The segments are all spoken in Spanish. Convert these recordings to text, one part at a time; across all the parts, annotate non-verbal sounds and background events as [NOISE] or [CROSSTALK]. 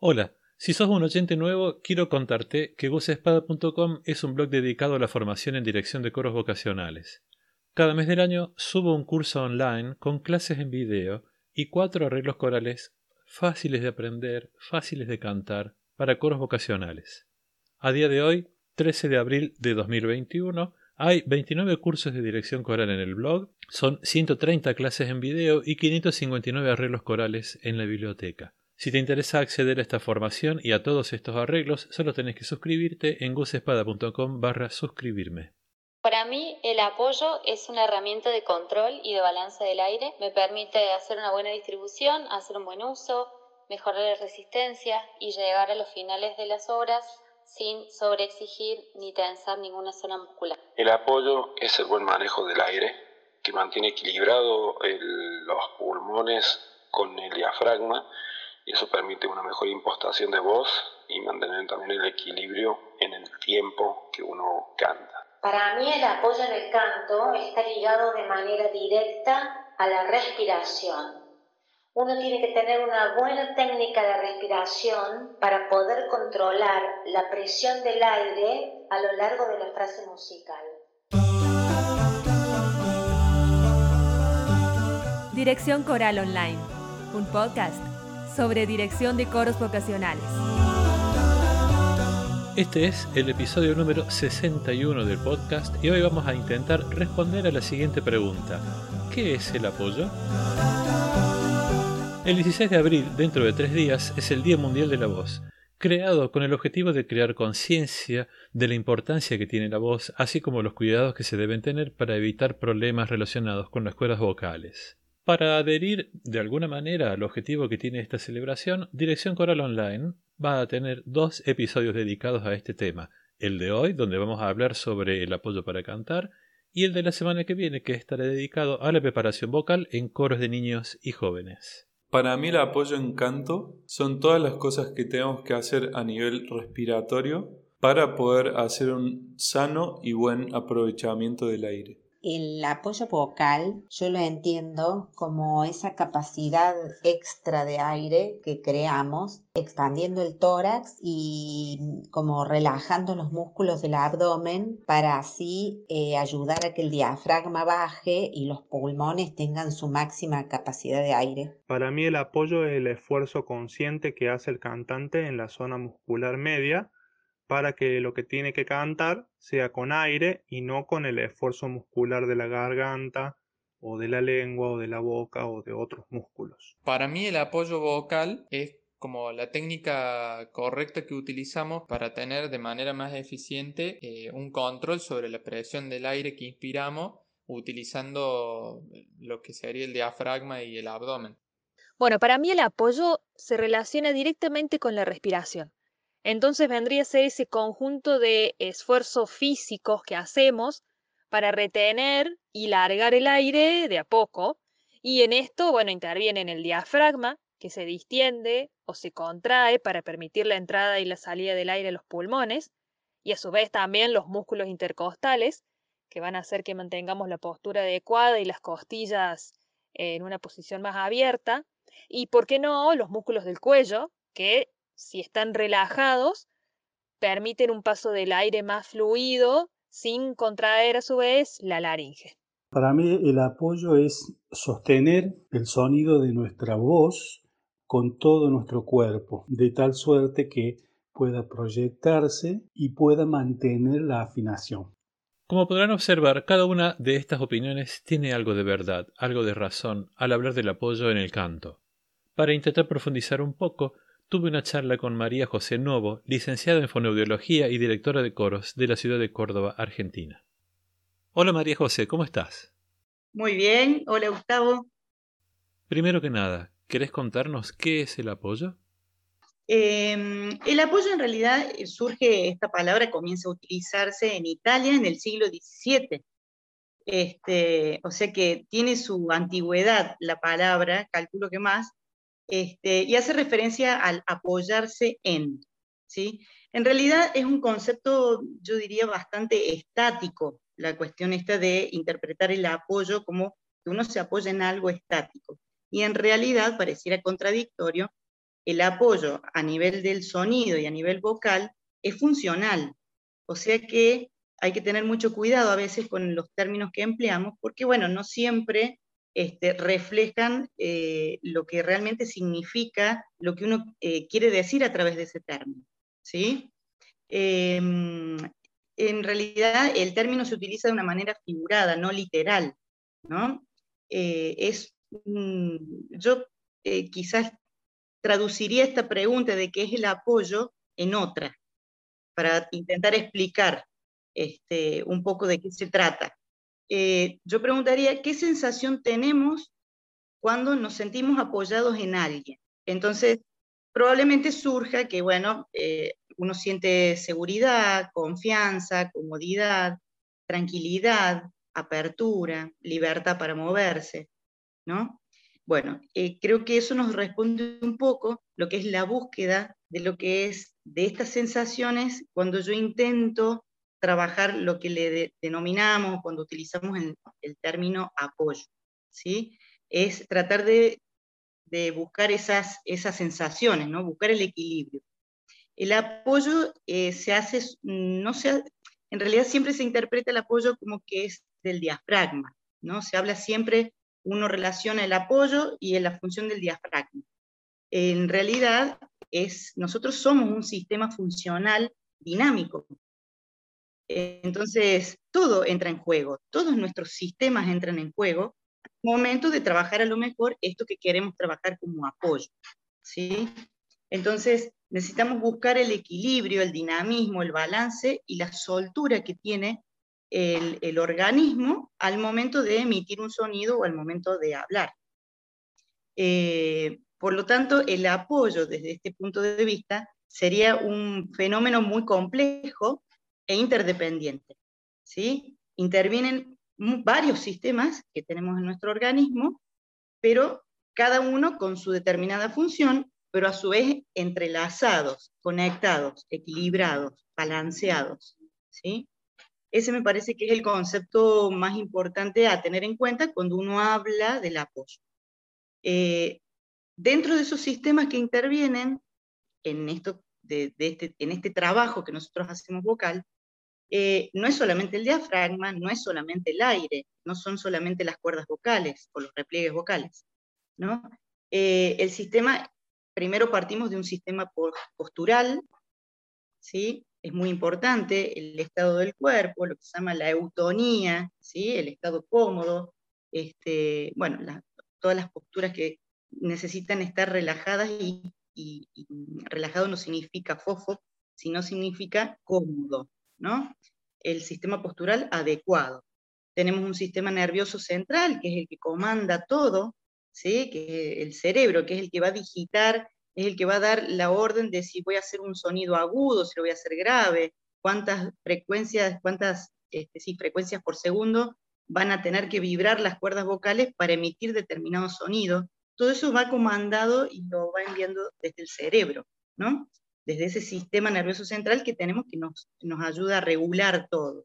Hola, si sos un oyente nuevo, quiero contarte que gusespada.com es un blog dedicado a la formación en dirección de coros vocacionales. Cada mes del año subo un curso online con clases en video y cuatro arreglos corales fáciles de aprender, fáciles de cantar, para coros vocacionales. A día de hoy, 13 de abril de 2021, hay 29 cursos de dirección coral en el blog, son 130 clases en video y 559 arreglos corales en la biblioteca. Si te interesa acceder a esta formación y a todos estos arreglos, solo tenés que suscribirte en gusespada.com barra suscribirme. Para mí, el apoyo es una herramienta de control y de balance del aire. Me permite hacer una buena distribución, hacer un buen uso, mejorar la resistencia y llegar a los finales de las obras sin sobreexigir ni tensar ninguna zona muscular. El apoyo es el buen manejo del aire que mantiene equilibrado los pulmones con el diafragma y eso permite una mejor impostación de voz y mantener también el equilibrio en el tiempo que uno canta. Para mí el apoyo en el canto está ligado de manera directa a la respiración. Uno tiene que tener una buena técnica de respiración para poder controlar la presión del aire a lo largo de la frase musical. Dirección Coral Online, un podcast sobre dirección de coros vocacionales. Este es el episodio número 61 del podcast y hoy vamos a intentar responder a la siguiente pregunta. ¿Qué es el apoyo? El 16 de abril, dentro de tres días, es el Día Mundial de la Voz, creado con el objetivo de crear conciencia de la importancia que tiene la voz, así como los cuidados que se deben tener para evitar problemas relacionados con las cuerdas vocales. Para adherir de alguna manera al objetivo que tiene esta celebración, Dirección Coral Online va a tener dos episodios dedicados a este tema. El de hoy, donde vamos a hablar sobre el apoyo para cantar, y el de la semana que viene, que estará dedicado a la preparación vocal en coros de niños y jóvenes. Para mí el apoyo en canto son todas las cosas que tenemos que hacer a nivel respiratorio para poder hacer un sano y buen aprovechamiento del aire. El apoyo vocal yo lo entiendo como esa capacidad extra de aire que creamos, expandiendo el tórax y como relajando los músculos del abdomen para así eh, ayudar a que el diafragma baje y los pulmones tengan su máxima capacidad de aire. Para mí el apoyo es el esfuerzo consciente que hace el cantante en la zona muscular media para que lo que tiene que cantar sea con aire y no con el esfuerzo muscular de la garganta o de la lengua o de la boca o de otros músculos. Para mí el apoyo vocal es como la técnica correcta que utilizamos para tener de manera más eficiente eh, un control sobre la presión del aire que inspiramos utilizando lo que sería el diafragma y el abdomen. Bueno, para mí el apoyo se relaciona directamente con la respiración. Entonces vendría a ser ese conjunto de esfuerzos físicos que hacemos para retener y largar el aire de a poco. Y en esto, bueno, interviene en el diafragma, que se distiende o se contrae para permitir la entrada y la salida del aire a los pulmones, y a su vez también los músculos intercostales, que van a hacer que mantengamos la postura adecuada y las costillas en una posición más abierta, y, ¿por qué no?, los músculos del cuello, que si están relajados, permiten un paso del aire más fluido sin contraer a su vez la laringe. Para mí el apoyo es sostener el sonido de nuestra voz con todo nuestro cuerpo, de tal suerte que pueda proyectarse y pueda mantener la afinación. Como podrán observar, cada una de estas opiniones tiene algo de verdad, algo de razón al hablar del apoyo en el canto. Para intentar profundizar un poco, tuve una charla con María José Novo, licenciada en fonoaudiología y directora de coros de la ciudad de Córdoba, Argentina. Hola María José, ¿cómo estás? Muy bien, hola Gustavo. Primero que nada, ¿querés contarnos qué es el apoyo? Em, el apoyo en realidad eh, surge, esta palabra comienza a utilizarse en Italia en el siglo XVII. Este, o sea que tiene su antigüedad la palabra, calculo que más, este, y hace referencia al apoyarse en. ¿sí? En realidad es un concepto, yo diría, bastante estático, la cuestión esta de interpretar el apoyo como que uno se apoya en algo estático. Y en realidad pareciera contradictorio el apoyo a nivel del sonido y a nivel vocal es funcional. O sea que hay que tener mucho cuidado a veces con los términos que empleamos, porque bueno, no siempre este, reflejan eh, lo que realmente significa lo que uno eh, quiere decir a través de ese término. ¿sí? Em, en realidad el término se utiliza de una manera figurada, no literal. ¿no? Eh, es, yo quizás traduciría esta pregunta de qué es el apoyo en otra, para intentar explicar este, un poco de qué se trata. Eh, yo preguntaría, ¿qué sensación tenemos cuando nos sentimos apoyados en alguien? Entonces, probablemente surja que, bueno, eh, uno siente seguridad, confianza, comodidad, tranquilidad, apertura, libertad para moverse, ¿no? Bueno, eh, creo que eso nos responde un poco lo que es la búsqueda de lo que es de estas sensaciones cuando yo intento trabajar lo que le denominamos cuando utilizamos el, término apoyo, ¿sí? Es tratar de, buscar esas, esas sensaciones, ¿no? Buscar el equilibrio. El apoyo eh, se hace, no se, en realidad siempre se interpreta el apoyo como que es del diafragma, ¿no? Se habla siempre, uno relaciona el apoyo y la función del diafragma. En realidad, es, nosotros somos un sistema funcional dinámico, entonces, todo entra en juego, todos nuestros sistemas entran en juego momento de trabajar a lo mejor esto que queremos trabajar como apoyo. ¿sí? Entonces, necesitamos buscar el equilibrio, el dinamismo, el balance y la soltura que tiene el, organismo al momento de emitir un sonido o al momento de hablar. Eh, por lo tanto, el apoyo desde este punto de vista sería un fenómeno muy complejo e interdependiente. ¿sí? Intervienen varios sistemas que tenemos en nuestro organismo, pero cada uno con su determinada función, pero a su vez entrelazados, conectados, equilibrados, balanceados. ¿sí? Ese me parece que es el concepto más importante a tener en cuenta cuando uno habla del apoyo. Eh, dentro de esos sistemas que intervienen en, esto, este, en este trabajo que nosotros hacemos vocal, eh, no es solamente el diafragma, no es solamente el aire, no son solamente las cuerdas vocales o los repliegues vocales. ¿no? Eh, el sistema, primero partimos de un sistema postural, ¿sí? es muy importante, el estado del cuerpo, lo que se llama la eutonía, ¿sí? el estado cómodo, este, bueno, todas las posturas que necesitan estar relajadas y, y relajado no significa fofo, sino significa cómodo, ¿no? El sistema postural adecuado. Tenemos un sistema nervioso central, que es el que comanda todo, ¿sí? que es el cerebro, que es el que va a digitar, es el que va a dar la orden de si voy a hacer un sonido agudo, si lo voy a hacer grave, cuántas frecuencias, cuántas este, frecuencias por segundo van a tener que vibrar las cuerdas vocales para emitir determinado sonido. Todo eso va comandado y lo va enviando desde el cerebro, ¿no? Desde ese sistema nervioso central que tenemos que nos, nos ayuda a regular todo.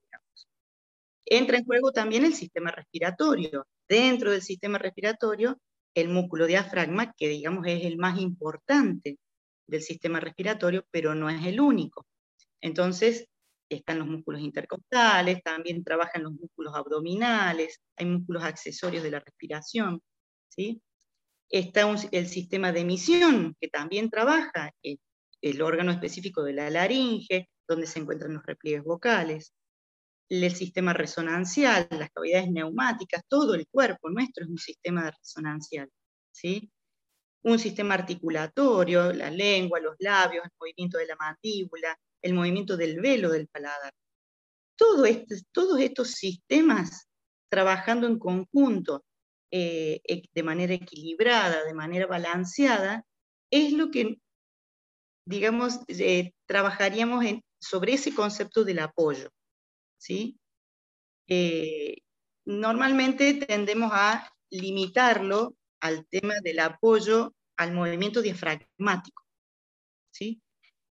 Entra en juego también el sistema respiratorio. Dentro del sistema respiratorio, el músculo diafragma, que digamos es el más importante del sistema respiratorio, pero no es el único. Entonces, están los músculos intercostales, también trabajan los músculos abdominales, hay músculos accesorios de la respiración, ¿sí? Está el sistema de emisión, que también trabaja, el órgano específico de la laringe, donde se encuentran los repliegues vocales, el sistema resonancial, las cavidades neumáticas, todo el cuerpo nuestro es un sistema resonancial, ¿sí? Un sistema articulatorio, la lengua, los labios, el movimiento de la mandíbula, el movimiento del velo del paladar. Todo este, todos estos sistemas trabajando en conjunto, eh, de manera equilibrada, de manera balanceada, es lo que digamos, eh, trabajaríamos sobre ese concepto del apoyo. ¿sí? Eh, normalmente tendemos a limitarlo al tema del apoyo al movimiento diafragmático. ¿sí?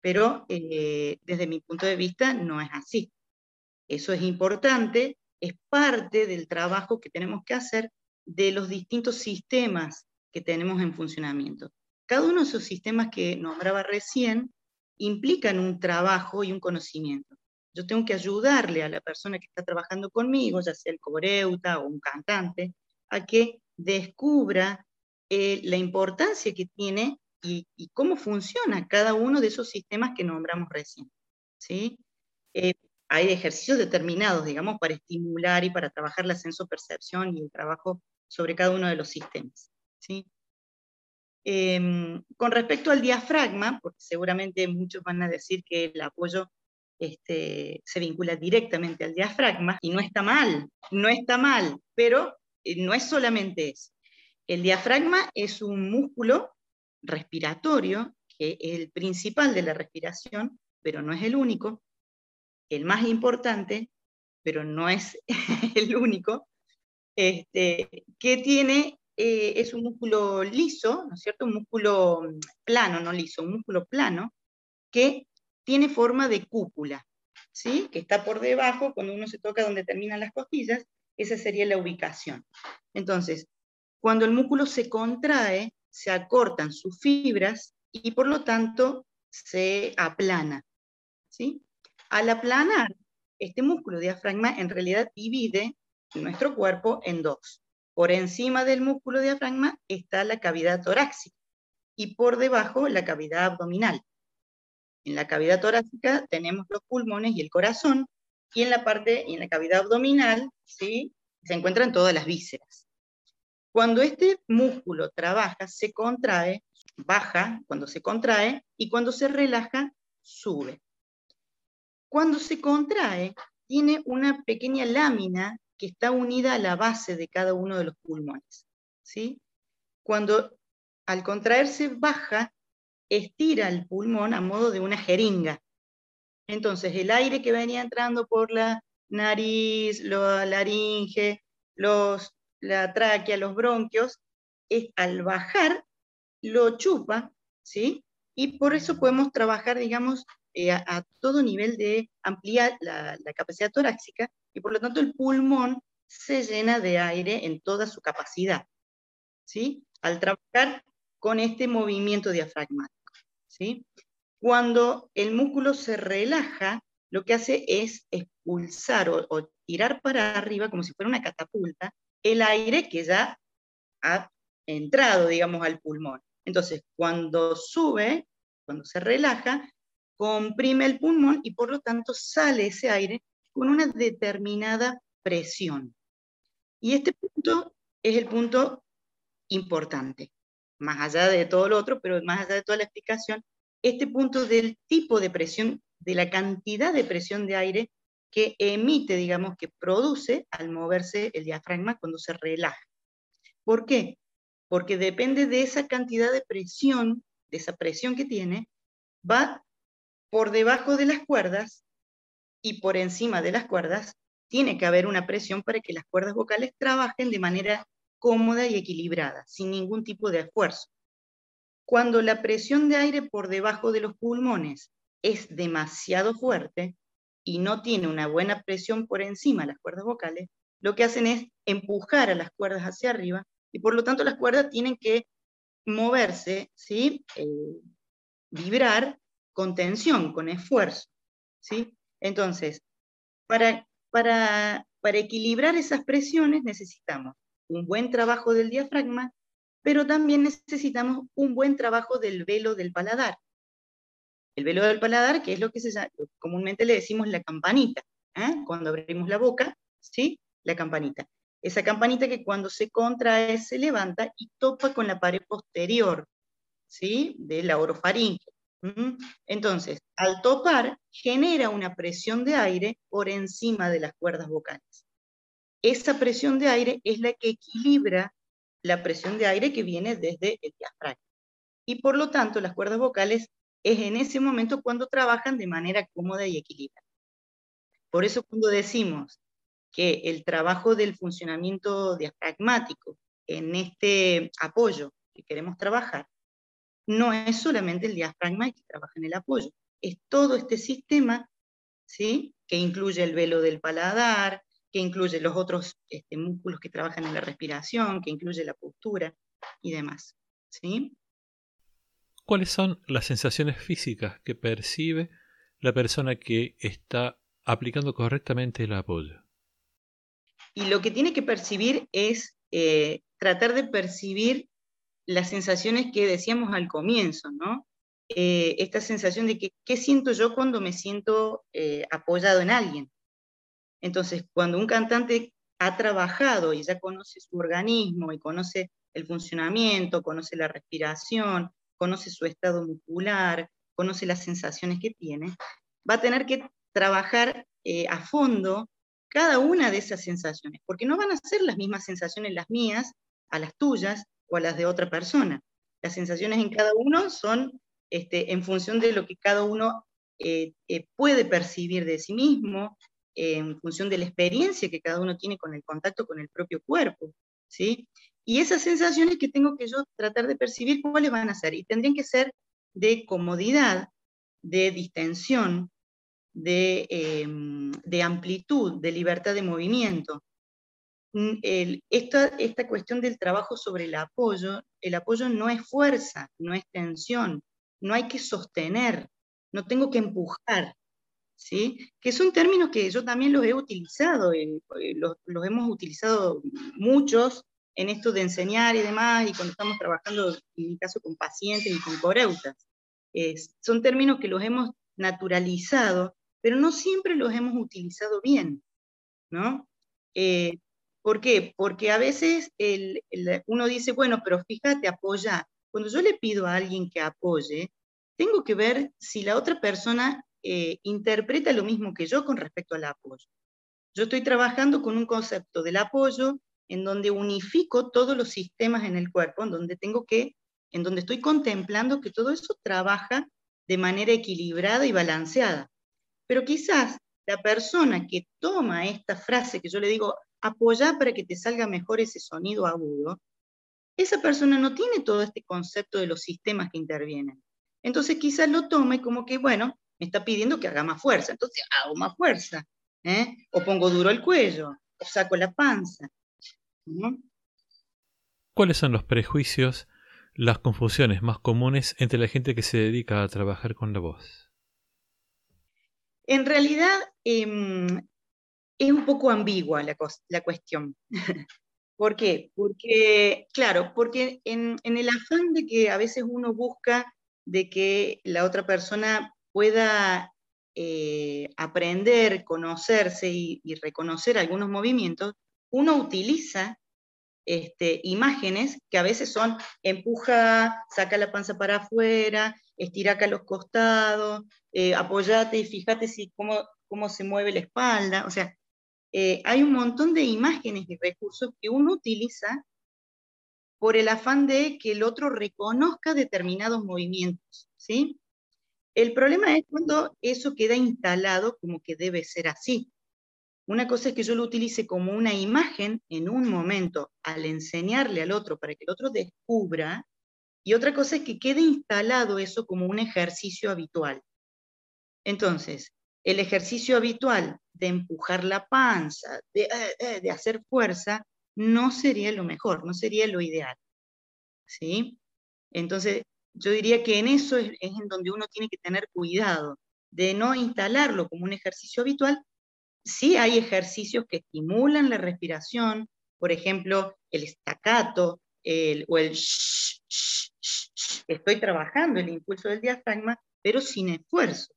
Pero eh, desde mi punto de vista no es así. Eso es importante, es parte del trabajo que tenemos que hacer de los distintos sistemas que tenemos en funcionamiento. Cada uno de esos sistemas que nombraba recién implican un trabajo y un conocimiento. Yo tengo que ayudarle a la persona que está trabajando conmigo, ya sea el cobreuta o un cantante, a que descubra eh, la importancia que tiene y, cómo funciona cada uno de esos sistemas que nombramos recién. ¿sí? Eh, hay ejercicios determinados, digamos, para estimular y para trabajar la senso-percepción y el trabajo sobre cada uno de los sistemas. ¿sí? Em, con respecto al diafragma, porque seguramente muchos van a decir que el apoyo este, se vincula directamente al diafragma, y no está mal, no está mal, pero eh, no es solamente eso. El diafragma es un músculo respiratorio, que es el principal de la respiración, pero no es el único, el más importante, pero no es [LAUGHS] el único, este, que tiene, eh, es un músculo liso, ¿no es cierto? Un músculo mm, plano, no liso, un músculo plano, que tiene forma de cúpula, ¿sí? Que está por debajo, cuando uno se toca donde terminan las costillas, esa sería la ubicación. Entonces, cuando el músculo se contrae, se acortan sus fibras y por lo tanto se aplana. ¿sí? Al aplanar, este músculo diafragma en realidad divide nuestro cuerpo en dos. Por encima del músculo diafragma está la cavidad torácica y por debajo la cavidad abdominal. En la cavidad torácica tenemos los pulmones y el corazón, y en la parte, en la cavidad abdominal, ¿sí? se encuentran todas las vísceras. Cuando este músculo trabaja, se contrae, baja cuando se contrae, y cuando se relaja, sube. Cuando se contrae, tiene una pequeña lámina que está unida a la base de cada uno de los pulmones. ¿sí? Cuando al contraerse baja, estira el pulmón a modo de una jeringa. Entonces, el aire que venía entrando por la nariz, la laringe, los, la tráquea, los bronquios, es, al bajar lo chupa, ¿sí? Y por eso podemos trabajar, digamos, eh, a, todo nivel de ampliar la, capacidad torácica y por lo tanto el pulmón se llena de aire en toda su capacidad, ¿sí? Al trabajar con este movimiento diafragmático. ¿sí? Cuando el músculo se relaja, lo que hace es expulsar o, tirar para arriba, como si fuera una catapulta, el aire que ya ha entrado, digamos, al pulmón. Entonces, cuando sube, cuando se relaja, comprime el pulmón y por lo tanto sale ese aire con una determinada presión. Y este punto es el punto importante más allá de todo lo otro, pero más allá de toda la explicación, este punto del tipo de presión, de la cantidad de presión de aire que emite, digamos, que produce al moverse el diafragma cuando se relaja. ¿Por qué? Porque depende de esa cantidad de presión, de esa presión que tiene, va por debajo de las cuerdas y por encima de las cuerdas tiene que haber una presión para que las cuerdas vocales trabajen de manera cómoda y equilibrada, sin ningún tipo de esfuerzo. Cuando la presión de aire por debajo de los pulmones es demasiado fuerte y no tiene una buena presión por encima de las cuerdas vocales, lo que hacen es empujar a las cuerdas hacia arriba y por lo tanto las cuerdas tienen que moverse, ¿sí? Eh, vibrar con tensión, con esfuerzo. ¿sí? Entonces, para, para, para equilibrar esas presiones necesitamos un buen trabajo del diafragma, pero también necesitamos un buen trabajo del velo del paladar. El velo del paladar, que es lo que se comúnmente le decimos la campanita, ¿eh? cuando abrimos la boca, ¿sí? La campanita. Esa campanita que cuando se contrae se levanta y topa con la pared posterior, ¿sí? De la orofaringe. Entonces, al topar, genera una presión de aire por encima de las cuerdas vocales esa presión de aire es la que equilibra la presión de aire que viene desde el diafragma. Y por lo tanto, las cuerdas vocales es en ese momento cuando trabajan de manera cómoda y equilibrada. Por eso cuando decimos que el trabajo del funcionamiento diafragmático en este apoyo que queremos trabajar, no es solamente el diafragma que trabaja en el apoyo, es todo este sistema ¿sí? que incluye el velo del paladar, que incluye los otros este, músculos que trabajan en la respiración, que incluye la postura y demás. ¿sí? ¿Cuáles son las sensaciones físicas que percibe la persona que está aplicando correctamente el apoyo? Y lo que tiene que percibir es eh, tratar de percibir las sensaciones que decíamos al comienzo, ¿no? Eh, esta sensación de que, ¿qué siento yo cuando me siento eh, apoyado en alguien? Entonces, cuando un cantante ha trabajado y ya conoce su organismo y conoce el funcionamiento, conoce la respiración, conoce su estado muscular, conoce las sensaciones que tiene, va a tener que trabajar eh, a fondo cada una de esas sensaciones, porque no van a ser las mismas sensaciones las mías a las tuyas o a las de otra persona. Las sensaciones en cada uno son este, en función de lo que cada uno eh, eh, puede percibir de sí mismo, en función de la experiencia que cada uno tiene con el contacto con el propio cuerpo, ¿sí? Y esas sensaciones que tengo que yo tratar de percibir, ¿cuáles van a ser? Y tendrían que ser de comodidad, de distensión, de, em, de amplitud, de libertad de movimiento. Mm, esta, esta cuestión del trabajo sobre el apoyo, el apoyo no es fuerza, no es tensión, no hay que sostener, no tengo que empujar, ¿sí? Que son términos que yo también los he utilizado, eh, eh, los, hemos utilizado muchos en esto de enseñar y demás, y cuando estamos trabajando, en mi caso, con pacientes y con coreutas. son términos que los hemos naturalizado, pero no siempre los hemos utilizado bien, ¿no? Eh, ¿Por qué? Porque a veces uno dice, bueno, pero fíjate, apoya, cuando yo le pido a alguien que apoye, tengo que ver si la otra persona eh, interpreta lo mismo que yo con respecto al apoyo. Yo estoy trabajando con un concepto del apoyo en donde unifico todos los sistemas en el cuerpo, en donde tengo que, en donde estoy contemplando que todo eso trabaja de manera equilibrada y balanceada. Pero quizás la persona que toma esta frase que yo le digo, apoya para que te salga mejor ese sonido agudo, esa persona no tiene todo este concepto de los sistemas que intervienen. Entonces quizás lo tome como que, bueno, me está pidiendo que haga más fuerza, entonces hago más fuerza, ¿eh? o pongo duro el cuello, o saco la panza. ¿Cuáles son los prejuicios, las confusiones más comunes entre la gente que se dedica a trabajar con la voz? En realidad em, es un poco ambigua la, la cuestión. [LAUGHS] ¿Por qué? Porque, claro, porque en, el afán de que a veces uno busca de que la otra persona pueda eh, aprender, conocerse y, reconocer algunos movimientos, uno utiliza este, imágenes que a veces son empuja, saca la panza para afuera, estira acá los costados, eh, apoyate y fíjate si, cómo, cómo se mueve la espalda. O sea, eh, hay un montón de imágenes y recursos que uno utiliza por el afán de que el otro reconozca determinados movimientos, ¿sí? El problema es cuando eso queda instalado como que debe ser así. Una cosa es que yo lo utilice como una imagen en un momento al enseñarle al otro para que el otro descubra, y otra cosa es que quede instalado eso como un ejercicio habitual. Entonces, el ejercicio habitual de empujar la panza, de, eh, eh, hacer fuerza, no sería lo mejor, no sería lo ideal. ¿Sí? Entonces, yo diría que en eso es, en donde uno tiene que tener cuidado, de no instalarlo como un ejercicio habitual. Sí hay ejercicios que estimulan la respiración, por ejemplo, el estacato el, o el estoy trabajando el impulso del diafragma, pero sin esfuerzo.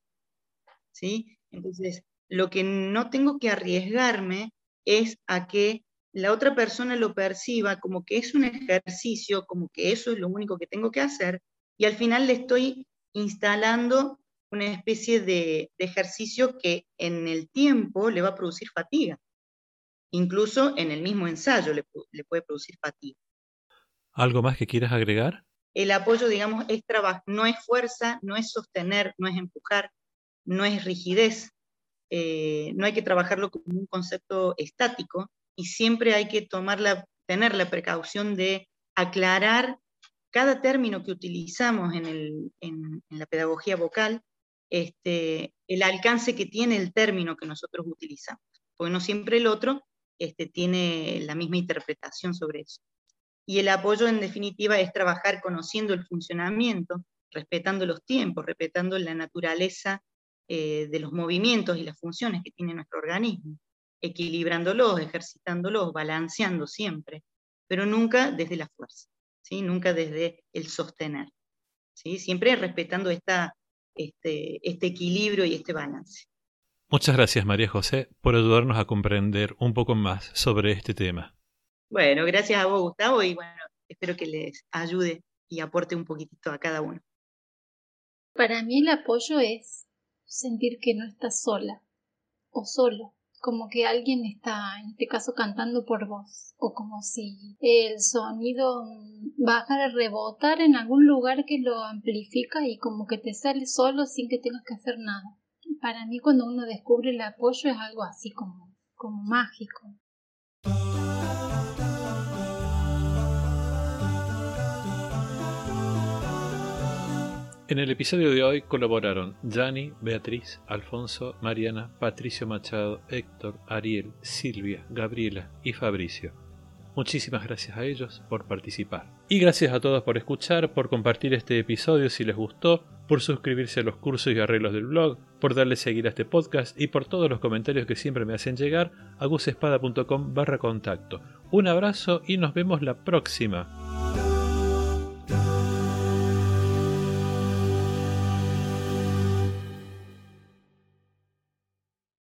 ¿sí? Entonces, lo que no tengo que arriesgarme es a que la otra persona lo perciba como que es un ejercicio, como que eso es lo único que tengo que hacer, y al final le estoy instalando una especie de, ejercicio que en el tiempo le va a producir fatiga. Incluso en el mismo ensayo le, le puede producir fatiga. ¿Algo más que quieras agregar? El apoyo, digamos, es trabajo, no es fuerza, no es sostener, no es empujar, no es rigidez, eh, no hay que trabajarlo como un concepto estático y siempre hay que tener la precaución de aclarar cada término que utilizamos en, la pedagogía vocal, este, el alcance que tiene el término que nosotros utilizamos, porque no siempre el otro este, tiene la misma interpretación sobre eso. Y el apoyo, en definitiva, es trabajar conociendo el funcionamiento respetando los tiempos, respetando la naturaleza eh, de los movimientos y las funciones que tiene nuestro organismo, equilibrándolos, ejercitándolos, balanceando siempre, pero nunca desde la fuerza, ¿sí? nunca desde el sostener, ¿sí? siempre respetando esta, este, este equilibrio y este balance. Muchas gracias María José por ayudarnos a comprender un poco más sobre este tema. Bueno, gracias a vos Gustavo y bueno, espero que les ayude y aporte un poquitito a cada uno. Para mí el apoyo es sentir que no estás sola o solo, como que alguien está, en este caso, cantando por vos, o como si el sonido bajara a rebotar en algún lugar que lo amplifica y como que te sale solo sin que tengas que hacer nada para mí cuando uno descubre el apoyo es algo así como, como mágico. En el episodio de hoy colaboraron Jani, Beatriz, Alfonso, Mariana, Patricio Machado, Héctor, Ariel, Silvia, Gabriela y Fabricio. Muchísimas gracias a ellos por participar. Y gracias a todos por escuchar, por compartir este episodio si les gustó, por suscribirse a los cursos y arreglos del blog, por darle seguir a este podcast y por todos los comentarios que siempre me hacen llegar a gusespada.com barra contacto. Un abrazo y nos vemos la próxima.